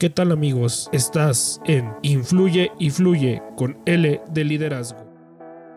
¿Qué tal amigos? Estás en Influye y Fluye con L de liderazgo.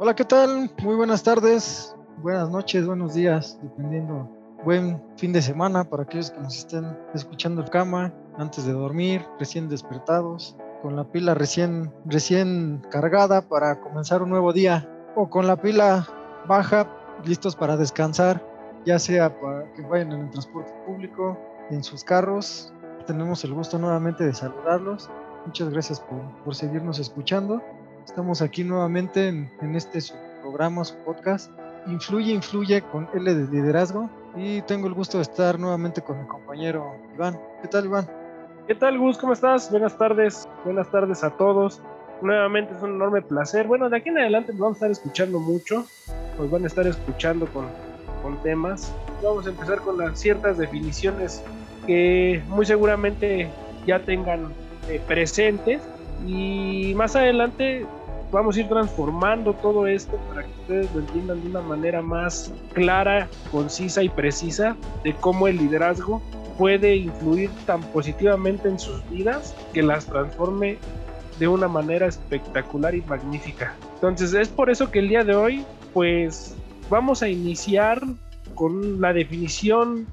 Hola, ¿qué tal? Muy buenas tardes, buenas noches, buenos días, dependiendo. Buen fin de semana para aquellos que nos estén escuchando en cama, antes de dormir, recién despertados, con la pila recién, recién cargada para comenzar un nuevo día, o con la pila baja, listos para descansar, ya sea para que vayan en el transporte público, en sus carros, tenemos el gusto nuevamente de saludarlos. Muchas gracias por, seguirnos escuchando. Estamos aquí nuevamente en, este programa, su podcast. Influye, influye con L de liderazgo. Y tengo el gusto de estar nuevamente con mi compañero Iván. ¿Qué tal, Iván? ¿Qué tal, Gus? ¿Cómo estás? Buenas tardes. Buenas tardes a todos. Nuevamente es un enorme placer. Bueno, de aquí en adelante nos vamos a estar escuchando mucho. Nos van a estar escuchando con, con temas. Vamos a empezar con las ciertas definiciones que muy seguramente ya tengan eh, presentes y más adelante vamos a ir transformando todo esto para que ustedes lo entiendan de una manera más clara, concisa y precisa de cómo el liderazgo puede influir tan positivamente en sus vidas que las transforme de una manera espectacular y magnífica. Entonces es por eso que el día de hoy pues vamos a iniciar con la definición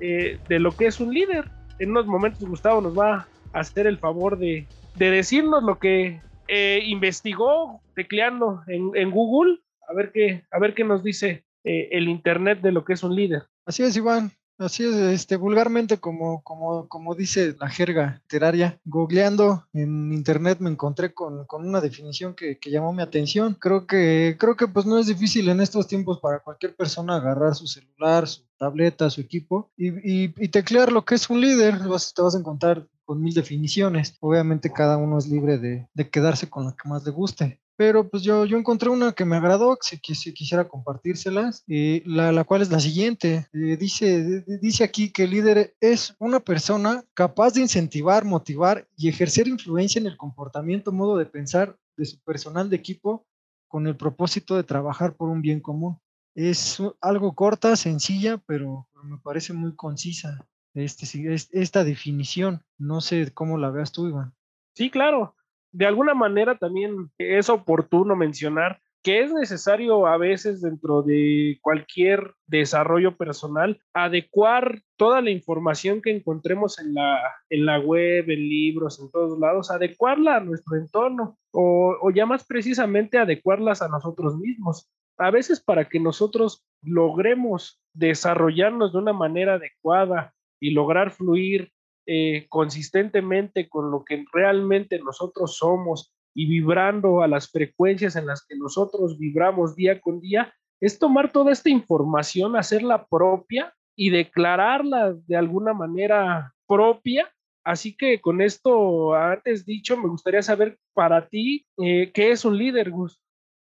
eh, de lo que es un líder. En unos momentos Gustavo nos va a hacer el favor de, decirnos lo que eh, investigó tecleando en, Google, a ver qué, a ver qué nos dice eh, el Internet de lo que es un líder. Así es, Iván. Así es, este, vulgarmente, como, como, como dice la jerga literaria, googleando en internet me encontré con, con una definición que, que, llamó mi atención. Creo que, creo que pues no es difícil en estos tiempos para cualquier persona agarrar su celular, su tableta, su equipo y, y, y teclear lo que es un líder. Vas, te vas a encontrar con mil definiciones. Obviamente cada uno es libre de, de quedarse con la que más le guste pero pues yo, yo encontré una que me agradó, que si, quisiera compartírselas, y la, la, cual es la siguiente. Eh, dice, dice aquí que el líder es una persona capaz de incentivar, motivar y ejercer influencia en el comportamiento, modo de pensar de su personal de equipo con el propósito de trabajar por un bien común. Es algo corta, sencilla, pero, me parece muy concisa este, esta definición. No sé cómo la veas tú, Iván. Sí, claro de alguna manera también es oportuno mencionar que es necesario a veces dentro de cualquier desarrollo personal adecuar toda la información que encontremos en la, en la web, en libros, en todos lados, adecuarla a nuestro entorno o, o ya más precisamente adecuarlas a nosotros mismos. A veces para que nosotros logremos desarrollarnos de una manera adecuada y lograr fluir eh, consistentemente con lo que realmente nosotros somos y vibrando a las frecuencias en las que nosotros vibramos día con día, es tomar toda esta información, hacerla propia y declararla de alguna manera propia. Así que con esto antes dicho, me gustaría saber para ti, eh, ¿qué es un líder, Gus?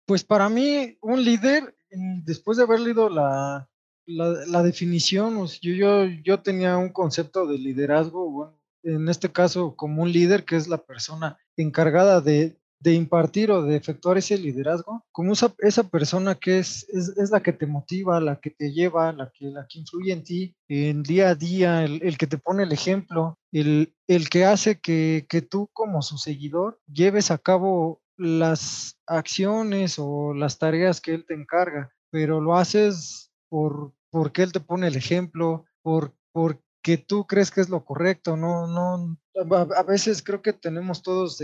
Pues para mí, un líder, después de haber leído la, la, definición, yo, yo, yo tenía un concepto de liderazgo, en este caso como un líder, que es la persona encargada de, de impartir o de efectuar ese liderazgo, como esa, esa persona que es, es, la que te motiva, la que te lleva, la que, la que influye en ti, en día a día, el, el que te pone el ejemplo, el, el que hace que, que tú como su seguidor lleves a cabo las acciones o las tareas que él te encarga, pero lo haces por, porque él te pone el ejemplo, por, porque tú crees que es lo correcto, no, no, a, veces creo que tenemos todos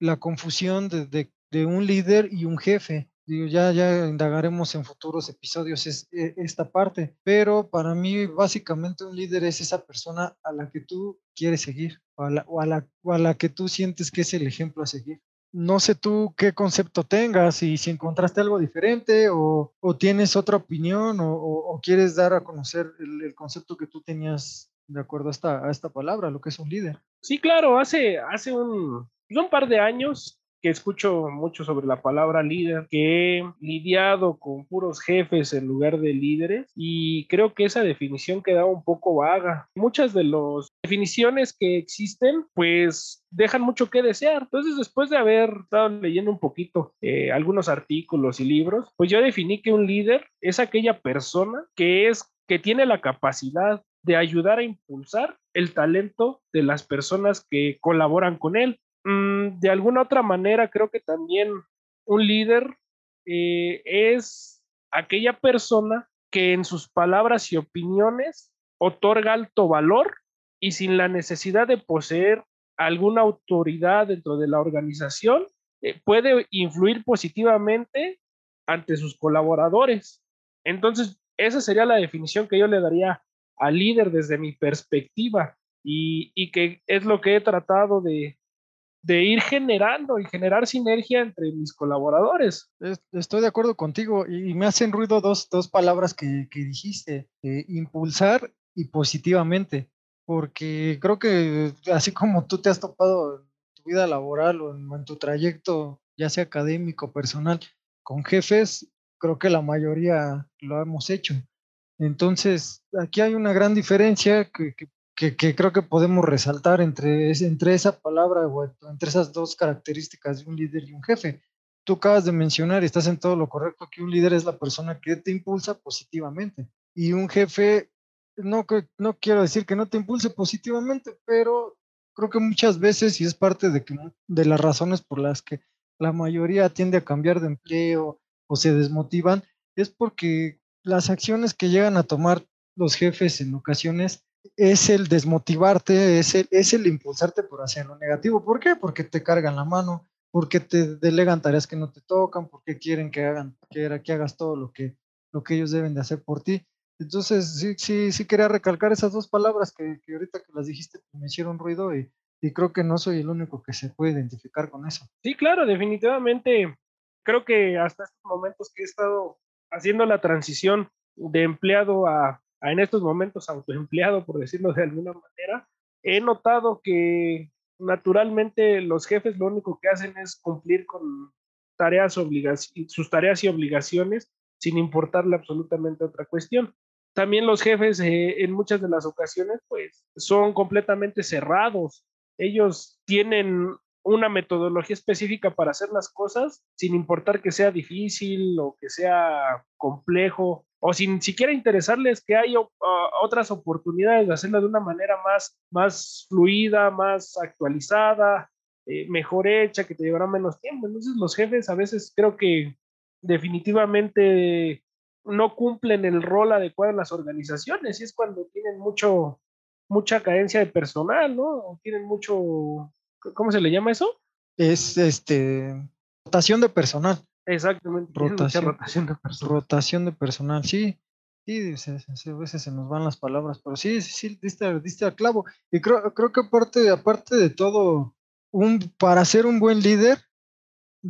la confusión de, un líder y un jefe. Digo, ya, ya indagaremos en futuros episodios e, esta parte, pero para mí básicamente un líder es esa persona a la que tú quieres seguir o a la, o a la que tú sientes que es el ejemplo a seguir no sé tú qué concepto tengas y si encontraste algo diferente o, tienes otra opinión o, quieres dar a conocer el, concepto que tú tenías de acuerdo a esta, a esta palabra, lo que es un líder. Sí, claro, hace, hace un, un par de años que escucho mucho sobre la palabra líder, que he lidiado con puros jefes en lugar de líderes y creo que esa definición queda un poco vaga. Muchas de las definiciones que existen pues dejan mucho que desear. Entonces después de haber estado leyendo un poquito eh, algunos artículos y libros, pues yo definí que un líder es aquella persona que es que tiene la capacidad de ayudar a impulsar el talento de las personas que colaboran con él. Mm, de alguna otra manera, creo que también un líder eh, es aquella persona que en sus palabras y opiniones otorga alto valor y sin la necesidad de poseer alguna autoridad dentro de la organización, eh, puede influir positivamente ante sus colaboradores. Entonces, esa sería la definición que yo le daría al líder desde mi perspectiva y, y que es lo que he tratado de, de ir generando y generar sinergia entre mis colaboradores. Estoy de acuerdo contigo y me hacen ruido dos, dos palabras que, que dijiste, eh, impulsar y positivamente, porque creo que así como tú te has topado en tu vida laboral o en, tu trayecto, ya sea académico, personal, con jefes, creo que la mayoría lo hemos hecho. Entonces, aquí hay una gran diferencia que, que que, creo que podemos resaltar entre, entre esa palabra o entre esas dos características de un líder y un jefe. Tú acabas de mencionar y estás en todo lo correcto que un líder es la persona que te impulsa positivamente y un jefe, no, no quiero decir que no te impulse positivamente, pero creo que muchas veces, y es parte de, que, de las razones por las que la mayoría tiende a cambiar de empleo o se desmotivan, es porque las acciones que llegan a tomar los jefes en ocasiones es el desmotivarte, es el, es el impulsarte por hacer lo negativo. ¿Por qué? Porque te cargan la mano, porque te delegan tareas que no te tocan, porque quieren que hagan, que, que hagas todo lo que, lo que ellos deben de hacer por ti. Entonces, sí, sí, sí quería recalcar esas dos palabras que, que ahorita que las dijiste pues, me hicieron ruido y, y creo que no soy el único que se puede identificar con eso. Sí, claro, definitivamente. Creo que hasta estos momentos que he estado haciendo la transición de empleado a, en estos momentos autoempleado, por decirlo de alguna manera, he notado que naturalmente los jefes lo único que hacen es cumplir con tareas sus tareas y obligaciones sin importarle absolutamente otra cuestión. También los jefes eh, en muchas de las ocasiones pues son completamente cerrados. Ellos tienen una metodología específica para hacer las cosas sin importar que sea difícil o que sea complejo o sin siquiera interesarles que hay otras oportunidades de hacerlo de una manera más, más fluida, más actualizada, eh, mejor hecha, que te llevará menos tiempo. Entonces los jefes a veces creo que definitivamente no cumplen el rol adecuado en las organizaciones y es cuando tienen mucho, mucha carencia de personal, ¿no? O tienen mucho, ¿cómo se le llama eso? Es este rotación de personal. Exactamente. Rotación, rotación, de personal. Rotación de personal, sí. Sí, a veces se nos van las palabras, pero sí, sí, sí, diste, diste al clavo. Y creo, creo que aparte, aparte de todo, un, para ser un buen líder,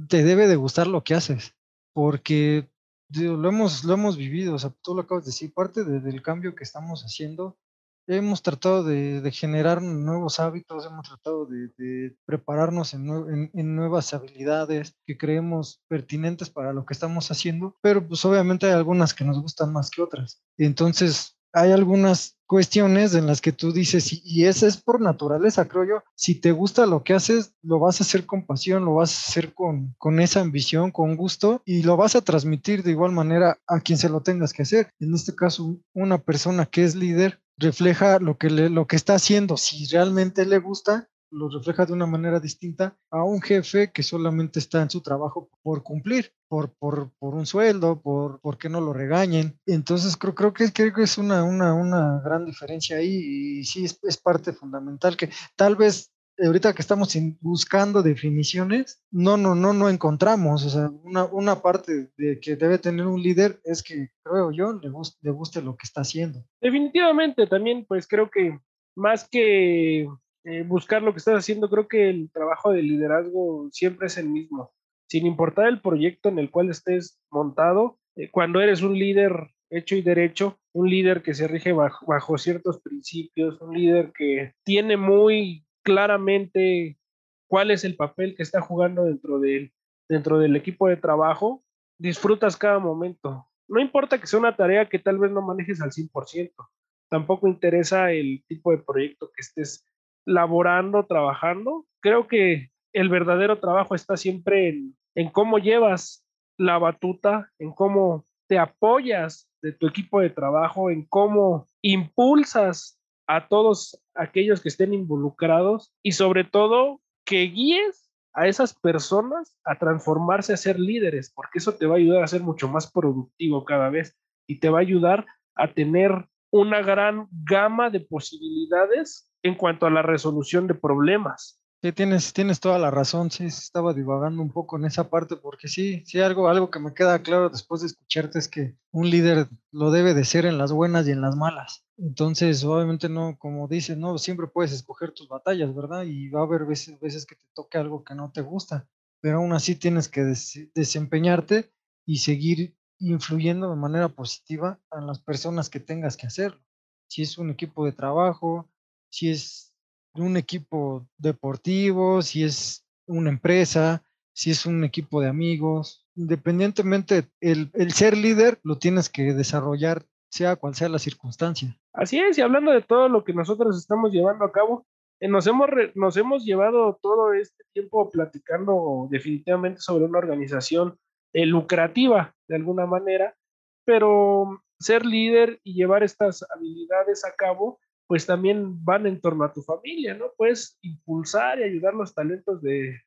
te debe de gustar lo que haces, porque lo hemos, lo hemos vivido, o sea, tú lo acabas de decir, parte del cambio que estamos haciendo hemos tratado de, generar nuevos hábitos, hemos tratado de, prepararnos en, nuevas habilidades que creemos pertinentes para lo que estamos haciendo, pero pues obviamente hay algunas que nos gustan más que otras. Entonces, hay algunas cuestiones en las que tú dices, y, y es por naturaleza, creo yo, si te gusta lo que haces, lo vas a hacer con pasión, lo vas a hacer con, con esa ambición, con gusto, y lo vas a transmitir de igual manera a quien se lo tengas que hacer. En este caso, una persona que es líder refleja lo que, le, lo que está haciendo. Si realmente le gusta, lo refleja de una manera distinta a un jefe que solamente está en su trabajo por cumplir, por, por, por un sueldo, por, por que no lo regañen. Entonces creo, creo, que, creo que es una, una, una gran diferencia ahí y sí es, es parte fundamental que tal vez ahorita que estamos buscando definiciones, no, no, no, no encontramos. O sea, una, una parte de que debe tener un líder es que, creo yo, le, guste, lo que está haciendo. Definitivamente, también, pues creo que más que eh, buscar lo que estás haciendo, creo que el trabajo de liderazgo siempre es el mismo. Sin importar el proyecto en el cual estés montado, eh, cuando eres un líder hecho y derecho, un líder que se rige bajo ciertos principios, un líder que tiene muy claramente cuál es el papel que está jugando dentro del, dentro del equipo de trabajo, disfrutas cada momento. No importa que sea una tarea que tal vez no manejes al 100%, tampoco interesa el tipo de proyecto que estés laborando, trabajando. Creo que el verdadero trabajo está siempre en, en cómo llevas la batuta, en cómo te apoyas de tu equipo de trabajo, en cómo impulsas a todos aquellos que estén involucrados y sobre todo que guíes a esas personas a transformarse a ser líderes, porque eso te va a ayudar a ser mucho más productivo cada vez y te va a ayudar a tener una gran gama de posibilidades en cuanto a la resolución de problemas. Sí, tienes, tienes toda la razón, sí, estaba divagando un poco en esa parte, porque sí, sí, algo, algo que me queda claro después de escucharte es que un líder lo debe de ser en las buenas y en las malas. Entonces, obviamente no, como dices, no, siempre puedes escoger tus batallas, ¿verdad? Y va a haber veces, veces que te toque algo que no te gusta, pero aún así tienes que desempeñarte y seguir influyendo de manera positiva a las personas que tengas que hacerlo. Si es un equipo de trabajo, si es un equipo deportivo, si es una empresa, si es un equipo de amigos. Independientemente, el, ser líder lo tienes que desarrollar, sea cual sea la circunstancia. Así es, y hablando de todo lo que nosotros estamos llevando a cabo, eh, nos, hemos nos hemos llevado todo este tiempo platicando definitivamente sobre una organización eh, lucrativa de alguna manera, pero ser líder y llevar estas habilidades a cabo pues también van en torno a tu familia, ¿no? Puedes impulsar y ayudar los talentos de,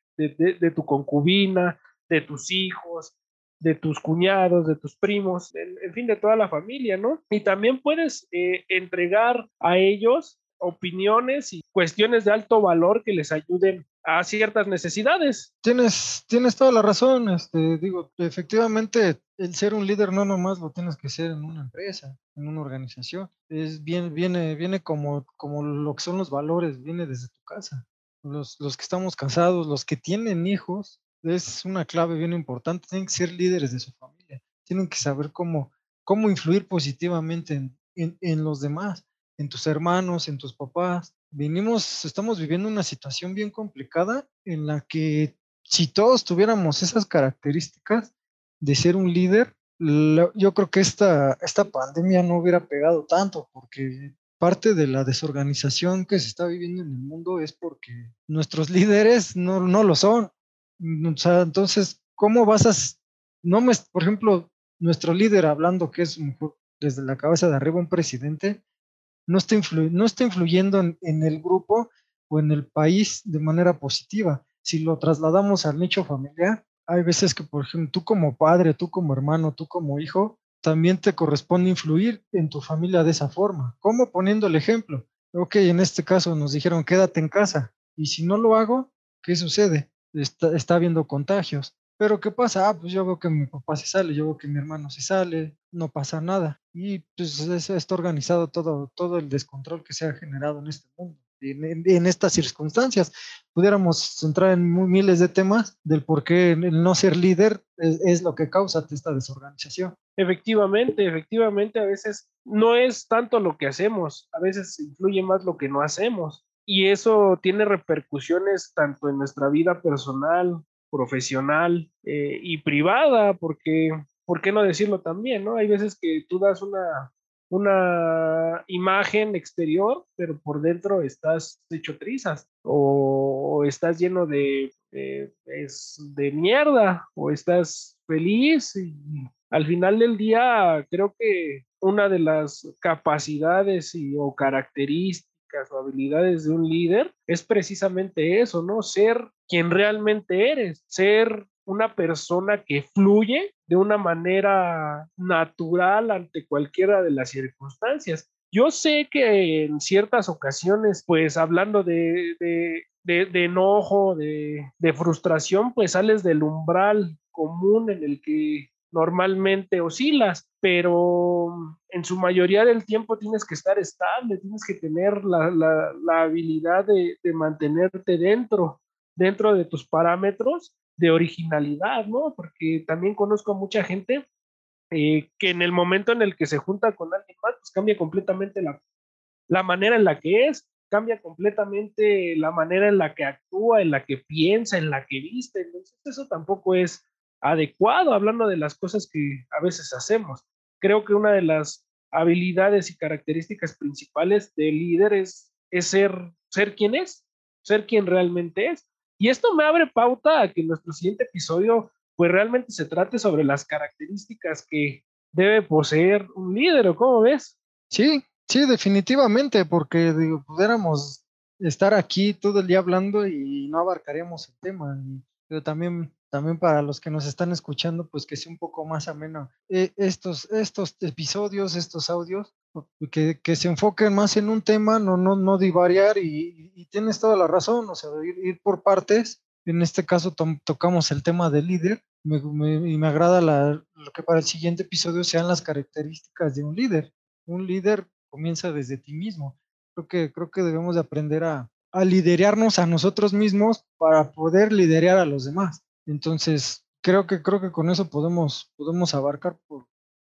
tu concubina, de tus hijos, de tus cuñados, de tus primos, en, fin, de toda la familia, ¿no? Y también puedes eh, entregar a ellos opiniones y cuestiones de alto valor que les ayuden a ciertas necesidades. Tienes, tienes toda la razón, este, digo, efectivamente el ser un líder no nomás lo tienes que ser en una empresa, en una organización, es bien, viene, viene como, como lo que son los valores, viene desde tu casa. Los, los que estamos casados, los que tienen hijos, es una clave bien importante, tienen que ser líderes de su familia, tienen que saber cómo, cómo influir positivamente en, en, en los demás en tus hermanos, en tus papás. Venimos, estamos viviendo una situación bien complicada en la que si todos tuviéramos esas características de ser un líder, yo creo que esta, esta pandemia no hubiera pegado tanto, porque parte de la desorganización que se está viviendo en el mundo es porque nuestros líderes no, no lo son. O sea, entonces, ¿cómo vas a... No me, por ejemplo, nuestro líder hablando que es desde la cabeza de arriba un presidente, no está, influyendo en, el grupo o en el país de manera positiva. Si lo trasladamos al nicho familiar, hay veces que, por ejemplo, tú como padre, tú como hermano, tú como hijo, también te corresponde influir en tu familia de esa forma. ¿Cómo? Poniendo el ejemplo. Ok, en este caso nos dijeron quédate en casa. Y si no lo hago, ¿qué sucede? Está, está habiendo contagios. Pero ¿qué pasa? Ah, pues yo veo que mi papá se sale, yo veo que mi hermano se sale, no pasa nada. Y pues está organizado todo, todo el descontrol que se ha generado en este mundo. En, en, estas circunstancias, pudiéramos entrar en miles de temas del por qué el no ser líder es, es lo que causa esta desorganización. Efectivamente, efectivamente, a veces no es tanto lo que hacemos, a veces influye más lo que no hacemos. Y eso tiene repercusiones tanto en nuestra vida personal profesional eh, y privada, porque, ¿por qué no decirlo también? ¿no? Hay veces que tú das una, una imagen exterior, pero por dentro estás hecho trizas o, estás lleno de, es de mierda o estás feliz y al final del día creo que una de las capacidades y, o características o habilidades de un líder es precisamente eso, ¿no? Ser quien realmente eres, ser una persona que fluye de una manera natural ante cualquiera de las circunstancias. Yo sé que en ciertas ocasiones, pues hablando de, de, enojo, de, de frustración, pues sales del umbral común en el que normalmente oscilas, pero en su mayoría del tiempo tienes que estar estable, tienes que tener la, la, habilidad de, de, mantenerte dentro, dentro de tus parámetros de originalidad, ¿no? Porque también conozco a mucha gente eh, que en el momento en el que se junta con alguien más, pues cambia completamente la, la manera en la que es, cambia completamente la manera en la que actúa, en la que piensa, en la que viste. Entonces, eso tampoco es adecuado, hablando de las cosas que a veces hacemos. Creo que una de las habilidades y características principales del líder es, ser, ser quien es, ser quien realmente es. Y esto me abre pauta a que nuestro siguiente episodio pues realmente se trate sobre las características que debe poseer un líder, ¿o cómo ves? Sí, sí, definitivamente, porque digo, pudiéramos estar aquí todo el día hablando y no abarcaríamos el tema. pero también, también para los que nos están escuchando, pues que sea un poco más ameno eh, estos, estos episodios, estos audios, que, que, se enfoquen más en un tema, no, no, no divariar y, y tienes toda la razón, o sea, ir, ir por partes. En este caso tocamos el tema del líder me, me, y me agrada la, lo que para el siguiente episodio sean las características de un líder. Un líder comienza desde ti mismo creo que, creo que debemos de aprender a, a liderarnos a nosotros mismos para poder liderar a los demás. Entonces, creo que, creo que con eso podemos, podemos abarcar por,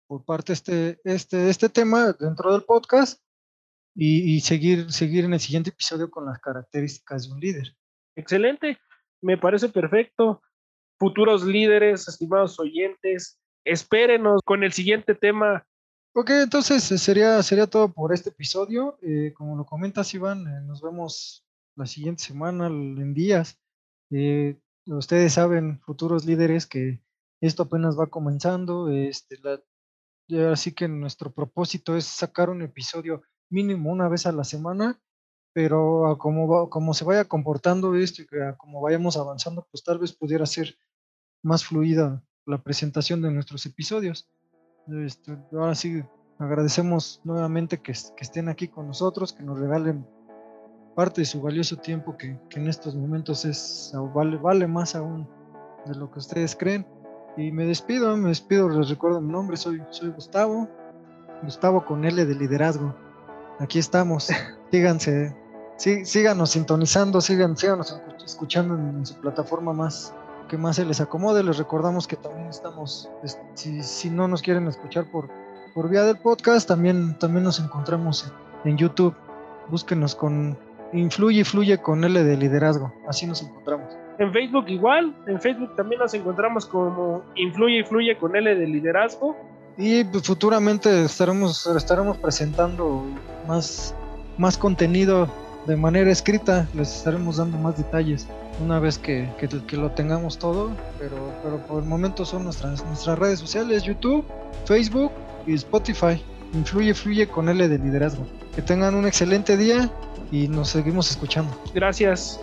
por parte este, este, este tema dentro del podcast y, y, seguir, seguir en el siguiente episodio con las características de un líder. Excelente, me parece perfecto. Futuros líderes, estimados oyentes, espérenos con el siguiente tema Ok, entonces eh, sería, sería todo por este episodio. Eh, como lo comentas, Iván, eh, nos vemos la siguiente semana en días. Eh, ustedes saben, futuros líderes, que esto apenas va comenzando. Este, la, así que nuestro propósito es sacar un episodio mínimo una vez a la semana, pero como, se vaya comportando esto y como vayamos avanzando, pues tal vez pudiera ser más fluida la presentación de nuestros episodios. Este, ahora sí, agradecemos nuevamente que, estén aquí con nosotros, que nos regalen parte de su valioso tiempo que, que en estos momentos es vale, vale más aún de lo que ustedes creen. Y me despido, me despido, les recuerdo mi nombre, soy, soy Gustavo, Gustavo con L de liderazgo. Aquí estamos, síganse, sí, síganos sintonizando, sigan, síganos escuchando en su plataforma más, que más se les acomode. Les recordamos que también estamos, si, si no nos quieren escuchar por, por vía del podcast, también, también nos encontramos en, en YouTube. Búsquenos con Influye y Fluye con L de liderazgo. Así nos encontramos. En Facebook igual, en Facebook también nos encontramos como Influye y Fluye con L de liderazgo. Y pues, futuramente estaremos, estaremos presentando más, más contenido de manera escrita, les estaremos dando más detalles una vez que, que, que, lo tengamos todo, pero, pero por el momento son nuestras, nuestras redes sociales, YouTube, Facebook y Spotify. Influye, fluye con L de liderazgo. Que tengan un excelente día y nos seguimos escuchando. Gracias.